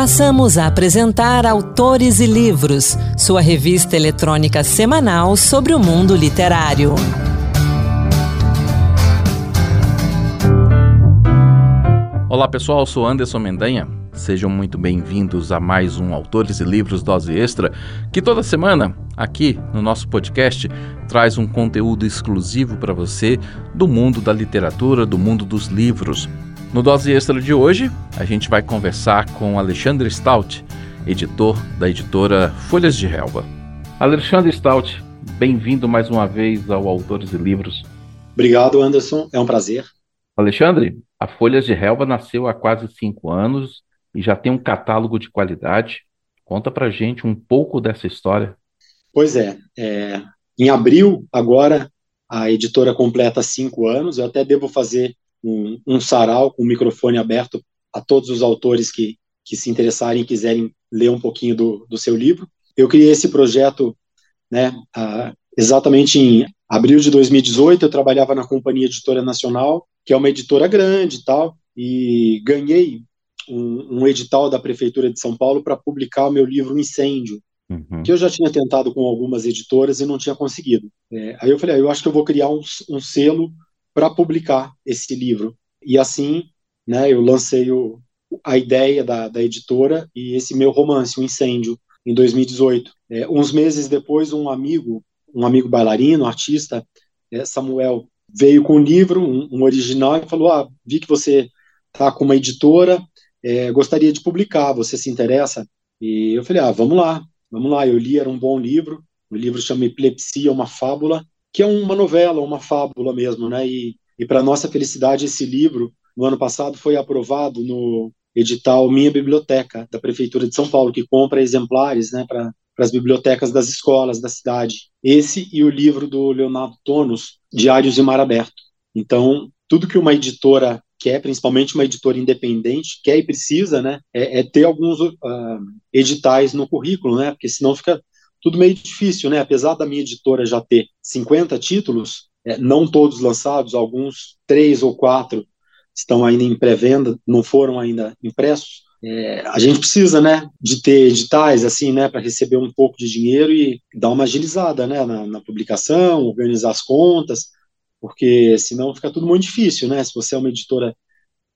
Passamos a apresentar Autores e Livros, sua revista eletrônica semanal sobre o mundo literário. Olá pessoal, sou Anderson Mendanha. Sejam muito bem-vindos a mais um Autores e Livros Dose Extra, que toda semana, aqui no nosso podcast, traz um conteúdo exclusivo para você do mundo da literatura, do mundo dos livros. No Dose Extra de hoje, a gente vai conversar com Alexandre Stout, editor da editora Folhas de Relva. Alexandre Stout, bem-vindo mais uma vez ao Autores e Livros. Obrigado, Anderson. É um prazer. Alexandre, a Folhas de Relva nasceu há quase cinco anos e já tem um catálogo de qualidade. Conta pra gente um pouco dessa história. Pois é, é em abril, agora, a editora completa cinco anos. Eu até devo fazer um, um sarau com o microfone aberto a todos os autores que, que se interessarem e quiserem ler um pouquinho do, do seu livro. Eu criei esse projeto né, exatamente em abril de 2018. Eu trabalhava na Companhia Editora Nacional, que é uma editora grande e tal, e ganhei um, um edital da Prefeitura de São Paulo para publicar o meu livro Incêndio, uhum. que eu já tinha tentado com algumas editoras e não tinha conseguido. É, aí eu falei, ah, eu acho que eu vou criar um, um selo para publicar esse livro. E assim, né, eu lancei o, a ideia da, da, editora e esse meu romance, O Incêndio, em 2018. É, uns meses depois, um amigo, um amigo bailarino, artista, é, Samuel, veio com o livro, um, um, original, e falou: Ah, vi que você está com uma editora, é, gostaria de publicar, você se interessa? E eu falei: Ah, vamos lá, vamos lá. Eu li, era um bom livro. O livro chama Epilepsia, uma fábula que é uma novela, uma fábula mesmo, né? E, e para nossa felicidade, esse livro, no ano passado, foi aprovado no edital Minha Biblioteca, da Prefeitura de São Paulo, que compra exemplares né, para as bibliotecas das escolas da cidade. Esse e o livro do Leonardo Tonos, Diários de Mar Aberto. Então, tudo que uma editora quer, principalmente uma editora independente, quer e precisa, né, é, é ter alguns uh, editais no currículo, né, porque senão fica tudo meio difícil, né? Apesar da minha editora já ter 50 títulos, é, não todos lançados, alguns três ou quatro estão ainda em pré-venda, não foram ainda impressos. É, a gente precisa, né, de ter editais assim, né, para receber um pouco de dinheiro e dar uma agilizada, né, na, na, publicação, organizar as contas, porque senão fica tudo muito difícil, né? Se você é uma editora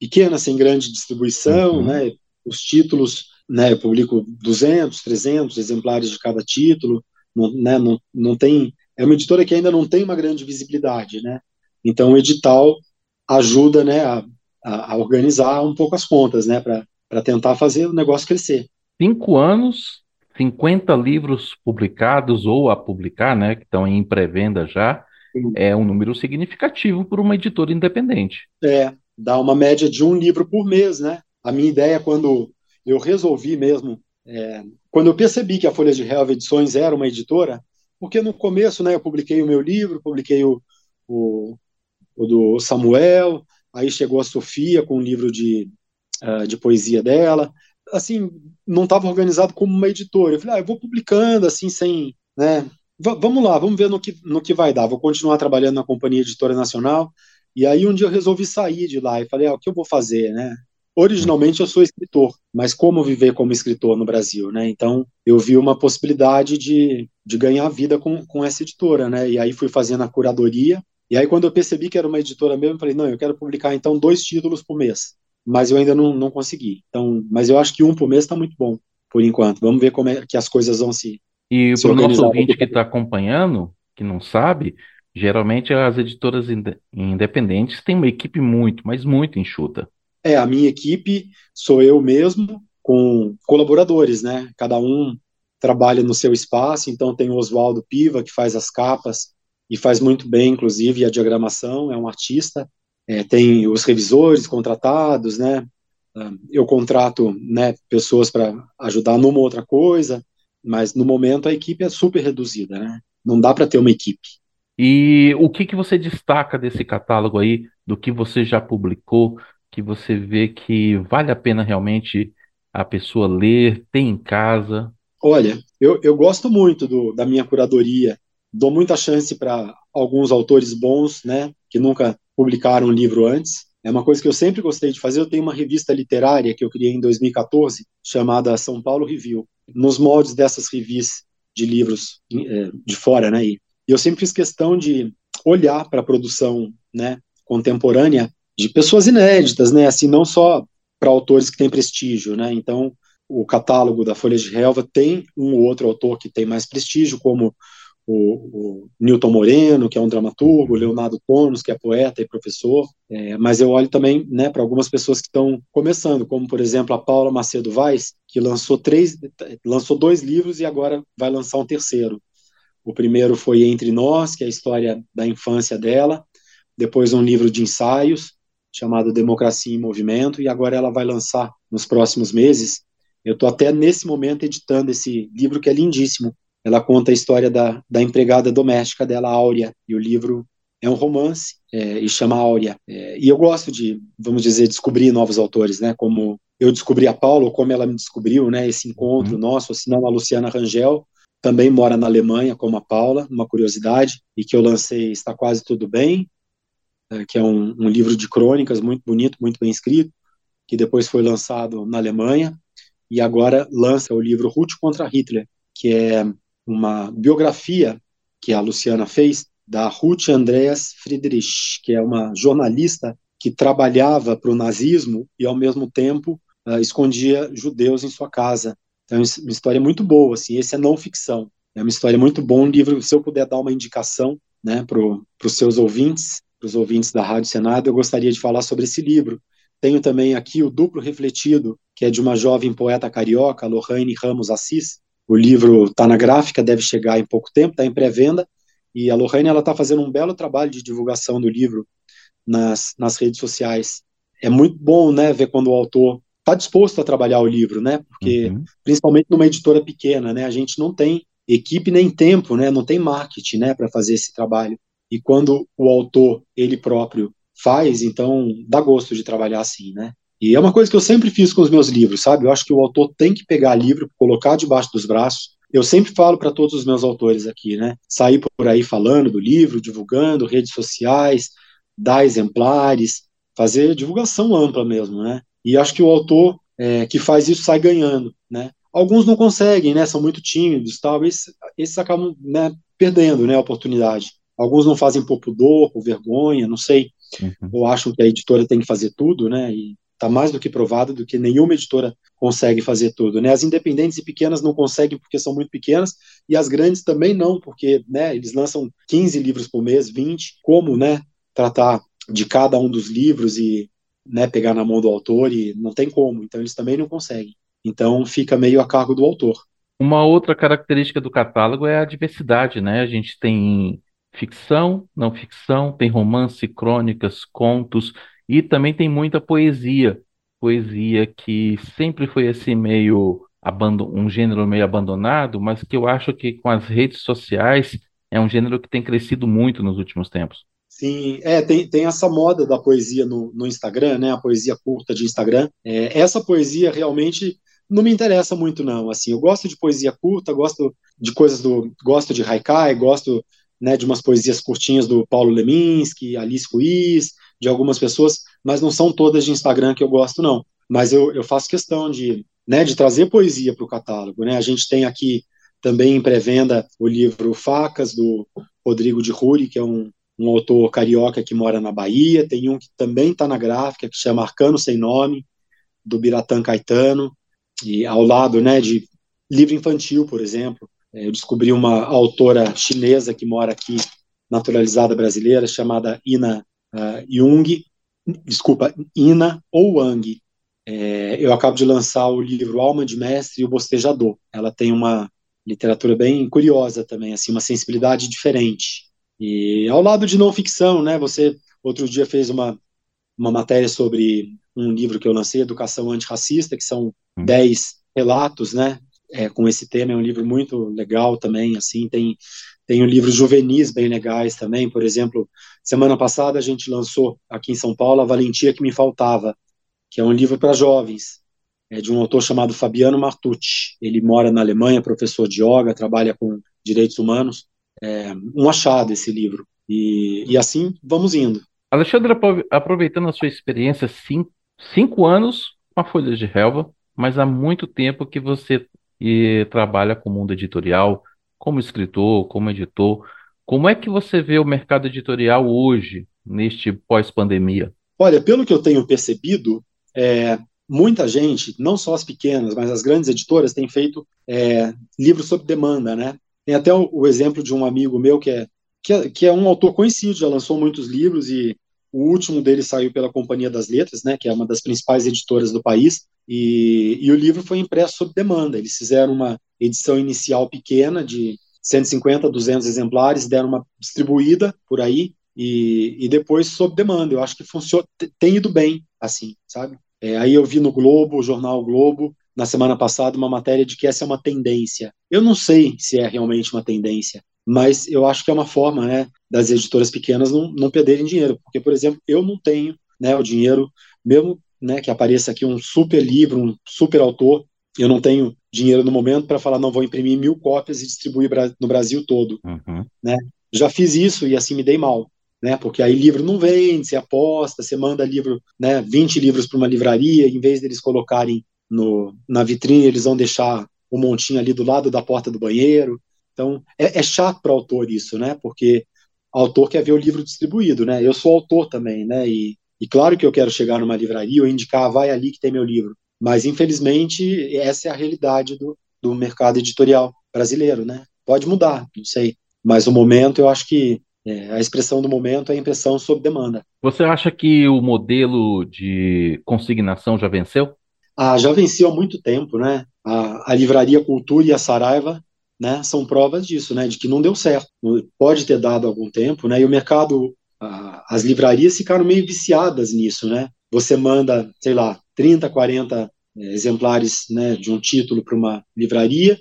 pequena, sem grande distribuição, uhum. né, os títulos né, eu publico 200, 300 exemplares de cada título, não, né, não, não tem, é uma editora que ainda não tem uma grande visibilidade, né, então o edital ajuda, né, a, a, organizar um pouco as contas, né, para tentar fazer o negócio crescer. Cinco anos, 50 livros publicados ou a publicar, né, que estão em pré-venda já, Sim. é um número significativo para uma editora independente. É, dá uma média de um livro por mês, né, a minha ideia quando eu resolvi mesmo, é, quando eu percebi que a Folha de Real Edições era uma editora, porque no começo né, eu publiquei o meu livro, publiquei o, o, o do Samuel, aí chegou a Sofia com um livro de, uh, de poesia dela, assim, não estava organizado como uma editora. Eu falei, ah, eu vou publicando assim, sem, né, vamos lá, vamos ver no que, no que vai dar. Vou continuar trabalhando na Companhia Editora Nacional. E aí um dia eu resolvi sair de lá e falei, ah, o que eu vou fazer, né? Originalmente eu sou escritor, mas como viver como escritor no Brasil, né? Então eu vi uma possibilidade de, de ganhar vida com, com essa editora, né? E aí fui fazendo a curadoria. E aí quando eu percebi que era uma editora mesmo, eu falei, não, eu quero publicar então dois títulos por mês. Mas eu ainda não, não consegui. Então, mas eu acho que um por mês está muito bom, por enquanto. Vamos ver como é que as coisas vão se. E para o nosso ouvinte que está acompanhando, que não sabe, geralmente as editoras independentes têm uma equipe muito, mas muito enxuta. É, a minha equipe sou eu mesmo, com colaboradores, né? Cada um trabalha no seu espaço, então tem o Oswaldo Piva, que faz as capas e faz muito bem, inclusive, a diagramação, é um artista. É, tem os revisores contratados, né? Ah, eu contrato né, pessoas para ajudar numa outra coisa, mas no momento a equipe é super reduzida, né? Não dá para ter uma equipe. E o que, que você destaca desse catálogo aí, do que você já publicou, que você vê que vale a pena realmente a pessoa ler, ter em casa? Olha, eu, eu gosto muito do, da minha curadoria, dou muita chance para alguns autores bons, né, que nunca publicaram um livro antes. É uma coisa que eu sempre gostei de fazer. Eu tenho uma revista literária que eu criei em 2014, chamada São Paulo Review. Nos moldes dessas revistas de livros é, de fora, né? E eu sempre fiz questão de olhar para a produção, né, contemporânea de pessoas inéditas, né? Assim, não só para autores que têm prestígio, né? Então, o catálogo da Folha de Relva tem um ou outro autor que tem mais prestígio, como o, o Newton Moreno, que é um dramaturgo, o Leonardo Tonos, que é poeta e professor, é, mas eu olho também né, para algumas pessoas que estão começando, como por exemplo a Paula Macedo Vaz, que lançou três, lançou dois livros e agora vai lançar um terceiro. O primeiro foi Entre Nós, que é a história da infância dela, depois um livro de ensaios chamado Democracia em Movimento, e agora ela vai lançar nos próximos meses. Eu estou até nesse momento editando esse livro que é lindíssimo, ela conta a história da, da empregada doméstica dela, Áurea, e o livro é um romance é, e chama Áurea. É, e eu gosto de, vamos dizer, descobrir novos autores, né? Como eu descobri a Paula, como ela me descobriu, né? Esse encontro uhum. nosso, assim, a Luciana Rangel, também mora na Alemanha, como a Paula, uma curiosidade, e que eu lancei Está Quase Tudo Bem, que é um, um livro de crônicas muito bonito, muito bem escrito, que depois foi lançado na Alemanha, e agora lança o livro Ruth contra Hitler, que é uma biografia que a Luciana fez da Ruth Andreas Friedrich, que é uma jornalista que trabalhava para o nazismo e, ao mesmo tempo, uh, escondia judeus em sua casa. Então, é uma história muito boa, assim, esse é não ficção. É uma história muito boa, um livro, se eu puder dar uma indicação né, para os seus ouvintes, para os ouvintes da Rádio Senado, eu gostaria de falar sobre esse livro. Tenho também aqui o Duplo Refletido, que é de uma jovem poeta carioca, Lorraine Ramos Assis, o livro está na gráfica, deve chegar em pouco tempo, está em pré-venda, e a Lohane está fazendo um belo trabalho de divulgação do livro nas, nas redes sociais. É muito bom né, ver quando o autor está disposto a trabalhar o livro, né? Porque, uhum. principalmente numa editora pequena, né? A gente não tem equipe nem tempo, né? Não tem marketing, né? Para fazer esse trabalho. E quando o autor, ele próprio, faz, então dá gosto de trabalhar assim, né? E é uma coisa que eu sempre fiz com os meus livros, sabe? Eu acho que o autor tem que pegar livro, colocar debaixo dos braços. Eu sempre falo para todos os meus autores aqui, né? Sair por aí falando do livro, divulgando, redes sociais, dar exemplares, fazer divulgação ampla mesmo, né? E acho que o autor é, que faz isso sai ganhando, né? Alguns não conseguem, né? São muito tímidos, talvez esses acabam né, perdendo, né, a oportunidade. Alguns não fazem por pudor, por vergonha, não sei, uhum. ou acham que a editora tem que fazer tudo, né? E Está mais do que provado do que nenhuma editora consegue fazer tudo. Né? As independentes e pequenas não conseguem porque são muito pequenas, e as grandes também não, porque né, eles lançam 15 livros por mês, 20. Como né, tratar de cada um dos livros e né, pegar na mão do autor? E não tem como, então eles também não conseguem. Então fica meio a cargo do autor. Uma outra característica do catálogo é a diversidade, né? A gente tem ficção, não ficção, tem romance, crônicas, contos, e também tem muita poesia, poesia que sempre foi assim meio um gênero meio abandonado, mas que eu acho que com as redes sociais é um gênero que tem crescido muito nos últimos tempos. Sim, é, tem, tem essa moda da poesia no, no Instagram, né? A poesia curta de Instagram. É, essa poesia realmente não me interessa muito, não. Assim, eu gosto de poesia curta, gosto de coisas do. gosto de haikai, gosto né, de umas poesias curtinhas do Paulo Leminski, Alice Ruiz, de algumas pessoas, mas não são todas de Instagram que eu gosto, não. Mas eu, eu faço questão de, né, de trazer poesia para o catálogo. Né? A gente tem aqui também em pré-venda o livro Facas, do Rodrigo de Ruri, que é um, um autor carioca que mora na Bahia. Tem um que também está na gráfica, que chama Arcano Sem Nome, do Biratã Caetano. E ao lado né, de livro infantil, por exemplo, eu descobri uma autora chinesa que mora aqui, naturalizada brasileira, chamada Ina uh, Jung, desculpa, Ina ou Wang. É, eu acabo de lançar o livro Alma de Mestre e o Bostejador. Ela tem uma literatura bem curiosa também, assim, uma sensibilidade diferente. E ao lado de não ficção, né? Você outro dia fez uma, uma matéria sobre um livro que eu lancei, Educação Antirracista, que são hum. dez relatos, né? É, com esse tema é um livro muito legal também, assim, tem tem livros juvenis bem legais também, por exemplo, semana passada a gente lançou aqui em São Paulo A Valentia que Me Faltava, que é um livro para jovens, é de um autor chamado Fabiano Martucci. Ele mora na Alemanha, professor de yoga, trabalha com direitos humanos. É um achado esse livro. E, e assim vamos indo. Alexandre, aproveitando a sua experiência, cinco, cinco anos com a Folha de Relva, mas há muito tempo que você e, trabalha com o mundo editorial, como escritor, como editor. Como é que você vê o mercado editorial hoje, neste pós-pandemia? Olha, pelo que eu tenho percebido, é, muita gente, não só as pequenas, mas as grandes editoras, têm feito é, livros sob demanda, né? Tem até o, o, exemplo de um amigo meu que é, que é, que é um autor conhecido, já lançou muitos livros e o último dele saiu pela Companhia das Letras, né, que é uma das principais editoras do país, e, e o livro foi impresso sob demanda. Eles fizeram uma edição inicial pequena de 150, 200 exemplares, deram uma distribuída por aí e, e depois sob demanda. Eu acho que funciona, tem ido bem, assim, sabe? É, aí eu vi no Globo, o jornal Globo, na semana passada, uma matéria de que essa é uma tendência. Eu não sei se é realmente uma tendência, mas eu acho que é uma forma né, das editoras pequenas não, não perderem dinheiro, porque, por exemplo, eu não tenho né, o dinheiro, mesmo né, que apareça aqui um super livro, um super autor, eu não tenho dinheiro no momento para falar, não, vou imprimir mil cópias e distribuir no Brasil todo. Uhum. Né? Já fiz isso e assim me dei mal. Né, porque aí livro não vende, você aposta, você manda livro, né, 20 livros para uma livraria, em vez deles colocarem no, na vitrine, eles vão deixar um montinho ali do lado da porta do banheiro. Então, é, é chato para o autor isso, né? Porque o autor quer ver o livro distribuído, né? Eu sou autor também, né? E, e claro que eu quero chegar numa livraria ou indicar, ah, vai ali que tem meu livro. Mas, infelizmente, essa é a realidade do, do mercado editorial brasileiro, né? Pode mudar, não sei. Mas o momento, eu acho que é, a expressão do momento é a impressão sob demanda. Você acha que o modelo de consignação já venceu? Ah, já venceu há muito tempo, né? A, a Livraria Cultura e a Saraiva né, são provas disso, né, de que não deu certo. Pode ter dado algum tempo, né, e o mercado, as livrarias ficaram meio viciadas nisso, né. Você manda, sei lá, 30, 40 é, exemplares, né, de um título para uma livraria,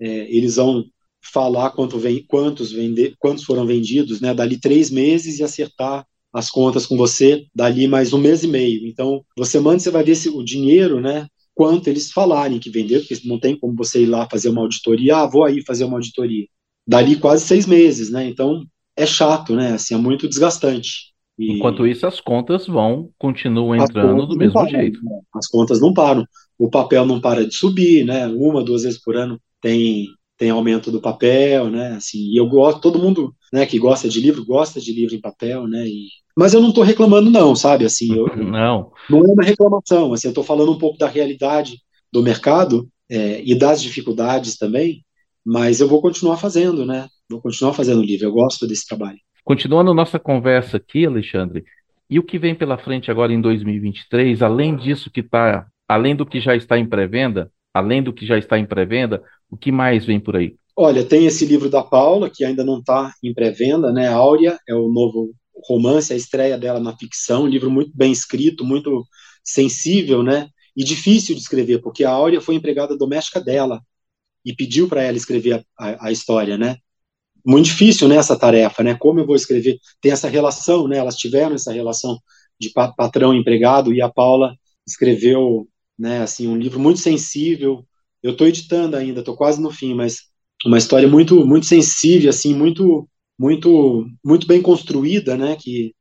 é, eles vão falar quanto vem, quantos, vende, quantos foram vendidos, né, dali três meses e acertar as contas com você dali mais um mês e meio. Então, você manda, você vai ver se o dinheiro, né, quanto eles falarem que venderam, porque não tem como você ir lá fazer uma auditoria, ah, vou aí fazer uma auditoria. Dali quase seis meses, né? Então é chato, né? Assim, é muito desgastante. E... Enquanto isso, as contas vão, continuam entrando do mesmo param, jeito. Né? As contas não param. O papel não para de subir, né? Uma, duas vezes por ano tem tem aumento do papel, né? Assim, e eu gosto, todo mundo, né, que gosta de livro, gosta de livro em papel, né? E, mas eu não estou reclamando não, sabe? Assim, eu, não. Não é uma reclamação. Assim, eu estou falando um pouco da realidade do mercado é, e das dificuldades também. Mas eu vou continuar fazendo, né? Vou continuar fazendo livro. Eu gosto desse trabalho. Continuando nossa conversa aqui, Alexandre, e o que vem pela frente agora em 2023, além disso que está, além do que já está em pré-venda, além do que já está em pré-venda, o que mais vem por aí? Olha, tem esse livro da Paula, que ainda não está em pré-venda, né? Áurea é o novo romance, a estreia dela na ficção, um livro muito bem escrito, muito sensível, né? E difícil de escrever, porque a Áurea foi empregada doméstica dela e pediu para ela escrever a, a, a, história, né? Muito difícil, né, essa tarefa, né? Como eu vou escrever? Tem essa relação, né? Elas tiveram essa relação de patrão empregado e a Paula escreveu né? Assim, um livro muito sensível. Eu estou editando ainda, estou quase no fim, mas uma história muito muito sensível, assim, muito muito muito bem construída, né? Que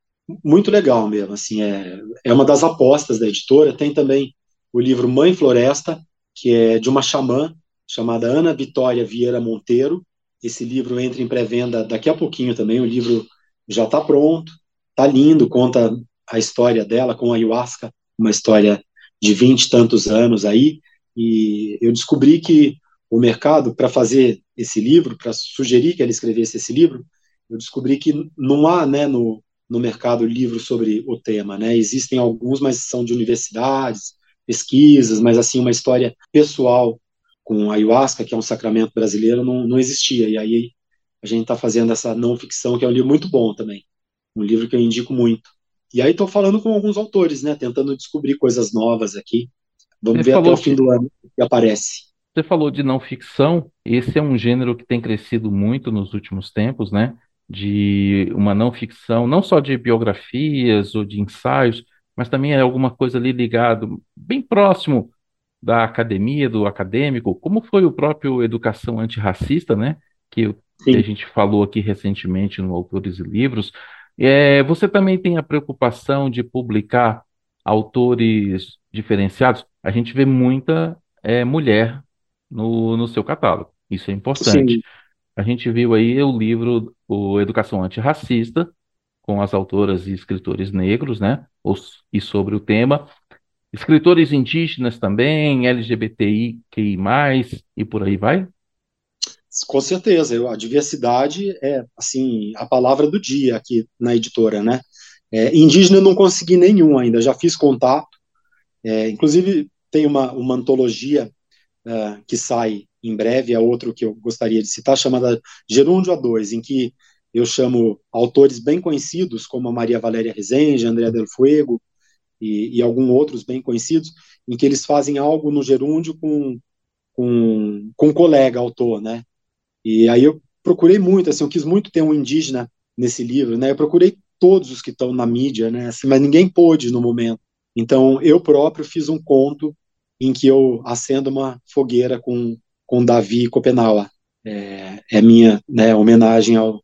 muito legal mesmo, assim, é é uma das apostas da editora. Tem também o livro Mãe Floresta, que é de uma xamã chamada Ana Vitória Vieira Monteiro. Esse livro entra em pré-venda daqui a pouquinho também. O livro já está pronto, está lindo, conta a história dela com a ayahuasca, uma história de vinte e tantos anos aí, e eu descobri que o mercado, para fazer esse livro, para sugerir que ela escrevesse esse livro, eu descobri que não há né, no, no mercado livros sobre o tema. Né? Existem alguns, mas são de universidades, pesquisas, mas assim, uma história pessoal com a ayahuasca, que é um sacramento brasileiro, não, não existia. E aí a gente está fazendo essa não ficção, que é um livro muito bom também. Um livro que eu indico muito. E aí estou falando com alguns autores, né, tentando descobrir coisas novas aqui. Vamos ver até o fim do ano que aparece. Você falou de não ficção, esse é um gênero que tem crescido muito nos últimos tempos, né? De uma não ficção, não só de biografias ou de ensaios, mas também é alguma coisa ali ligado, bem próximo da academia, do acadêmico, como foi o próprio Educação Antirracista, né? Que, que a gente falou aqui recentemente no Autores e Livros, É, você também tem a preocupação de publicar autores diferenciados? A gente vê muita é, mulher no, no seu catálogo. Isso é importante. Sim. A gente viu aí o livro o Educação Antirracista, com as autoras e escritores negros, né? Os, e sobre o tema. Escritores indígenas também, LGBTI, e por aí vai? Com certeza, a diversidade é assim a palavra do dia aqui na editora, né? É, indígena eu não consegui nenhum ainda, já fiz contato. É, inclusive tem uma, uma antologia uh, que sai em breve, é outro que eu gostaria de citar, chamada Gerúndio A2, em que eu chamo autores bem conhecidos, como a Maria Valéria Rezende, André Del Fuego e, e alguns outros bem conhecidos, em que eles fazem algo no gerúndio com, com, com um colega autor, né? E aí eu procurei muito, assim, eu quis muito ter um indígena nesse livro, né? Eu procurei todos os que estão na mídia, né? Assim, mas ninguém pôde no momento. Então eu próprio fiz um conto em que eu acendo uma fogueira com com Davi Copenau. É, é minha né, homenagem ao,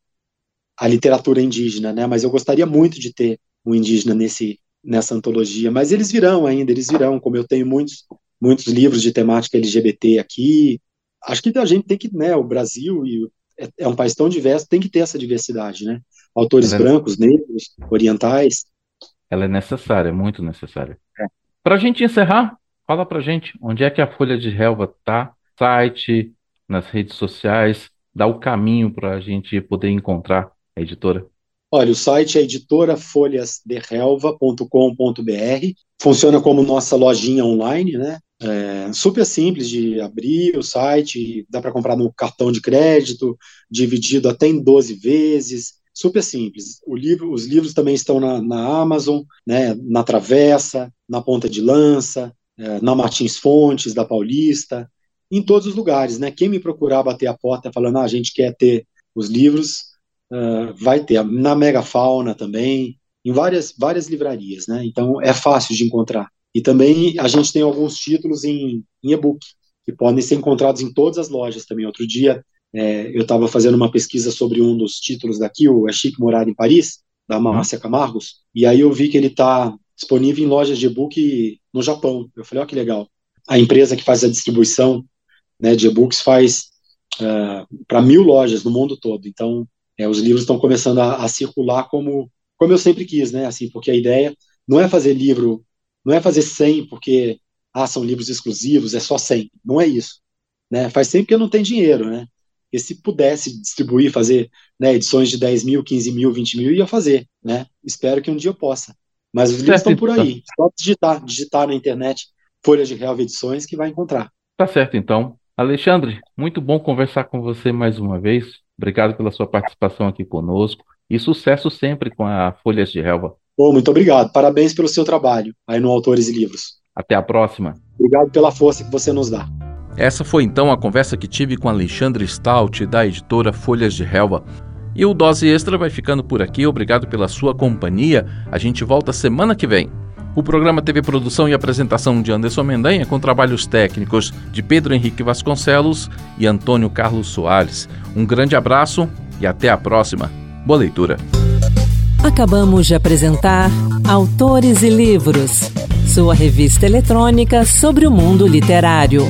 à literatura indígena, né? Mas eu gostaria muito de ter um indígena nesse nessa antologia. Mas eles virão ainda, eles virão. Como eu tenho muitos muitos livros de temática LGBT aqui, acho que a gente tem que, né, o Brasil e é, é um país tão diverso, tem que ter essa diversidade, né? Autores é brancos, negros, orientais. Ela é necessária, muito necessária. Para a gente encerrar, fala para gente onde é que a Folha de Relva tá, site, nas redes sociais, dá o caminho para a gente poder encontrar a editora. Olha, o site é editorafolhasderelva.com.br. Funciona como nossa lojinha online, né? É super simples de abrir o site, dá para comprar no cartão de crédito, dividido até em 12 vezes, super simples. Livro, os livros também estão na, na, Amazon, né, na Travessa, na Ponta de Lança, na Martins Fontes, da Paulista, em todos os lugares. Né? Quem me procurar bater a porta falando, ah, a gente quer ter os livros, uh, vai ter. Na Megafauna também, em várias, várias livrarias. Né? Então é fácil de encontrar. E também a gente tem alguns títulos em, em e-book, que podem ser encontrados em todas as lojas também. Outro dia é, eu estava fazendo uma pesquisa sobre um dos títulos daqui, o É Chique Morar em Paris, da Márcia Camargos, e aí eu vi que ele está disponível em lojas de e-book no Japão. Eu falei, ó, que legal. A empresa que faz a distribuição né, de e-books faz uh, é, para mil lojas no mundo todo. Então, é, os livros estão começando a, a, circular como, como eu sempre quis, né? Assim, porque a ideia não é fazer livro não é fazer 100 porque ah, são livros exclusivos, é só 100. Não é isso. Né? Faz 100 porque não tem dinheiro, né? E se pudesse distribuir, fazer né, edições de 10 mil, 15 mil, 20 mil, ia fazer, né? Espero que um dia eu possa. Mas os livros estão por aí. Só digitar, digitar na internet Folhas de Real Edições que vai encontrar. Tá certo, então. Alexandre, muito bom conversar com você mais uma vez. Obrigado pela sua participação aqui conosco e sucesso sempre com a Folhas de Relva. Oh, muito obrigado. Parabéns pelo seu trabalho aí no Autores e Livros. Até a próxima. Obrigado pela força que você nos dá. Essa foi então a conversa que tive com Alexandre Stout, da editora Folhas de Relva. E o Dose Extra vai ficando por aqui. Obrigado pela sua companhia. A gente volta semana que vem. O programa teve produção e apresentação de Anderson Mendanha, com trabalhos técnicos de Pedro Henrique Vasconcelos e Antônio Carlos Soares. Um grande abraço e até a próxima. Boa leitura. Acabamos de apresentar Autores e Livros, sua revista eletrônica sobre o mundo literário.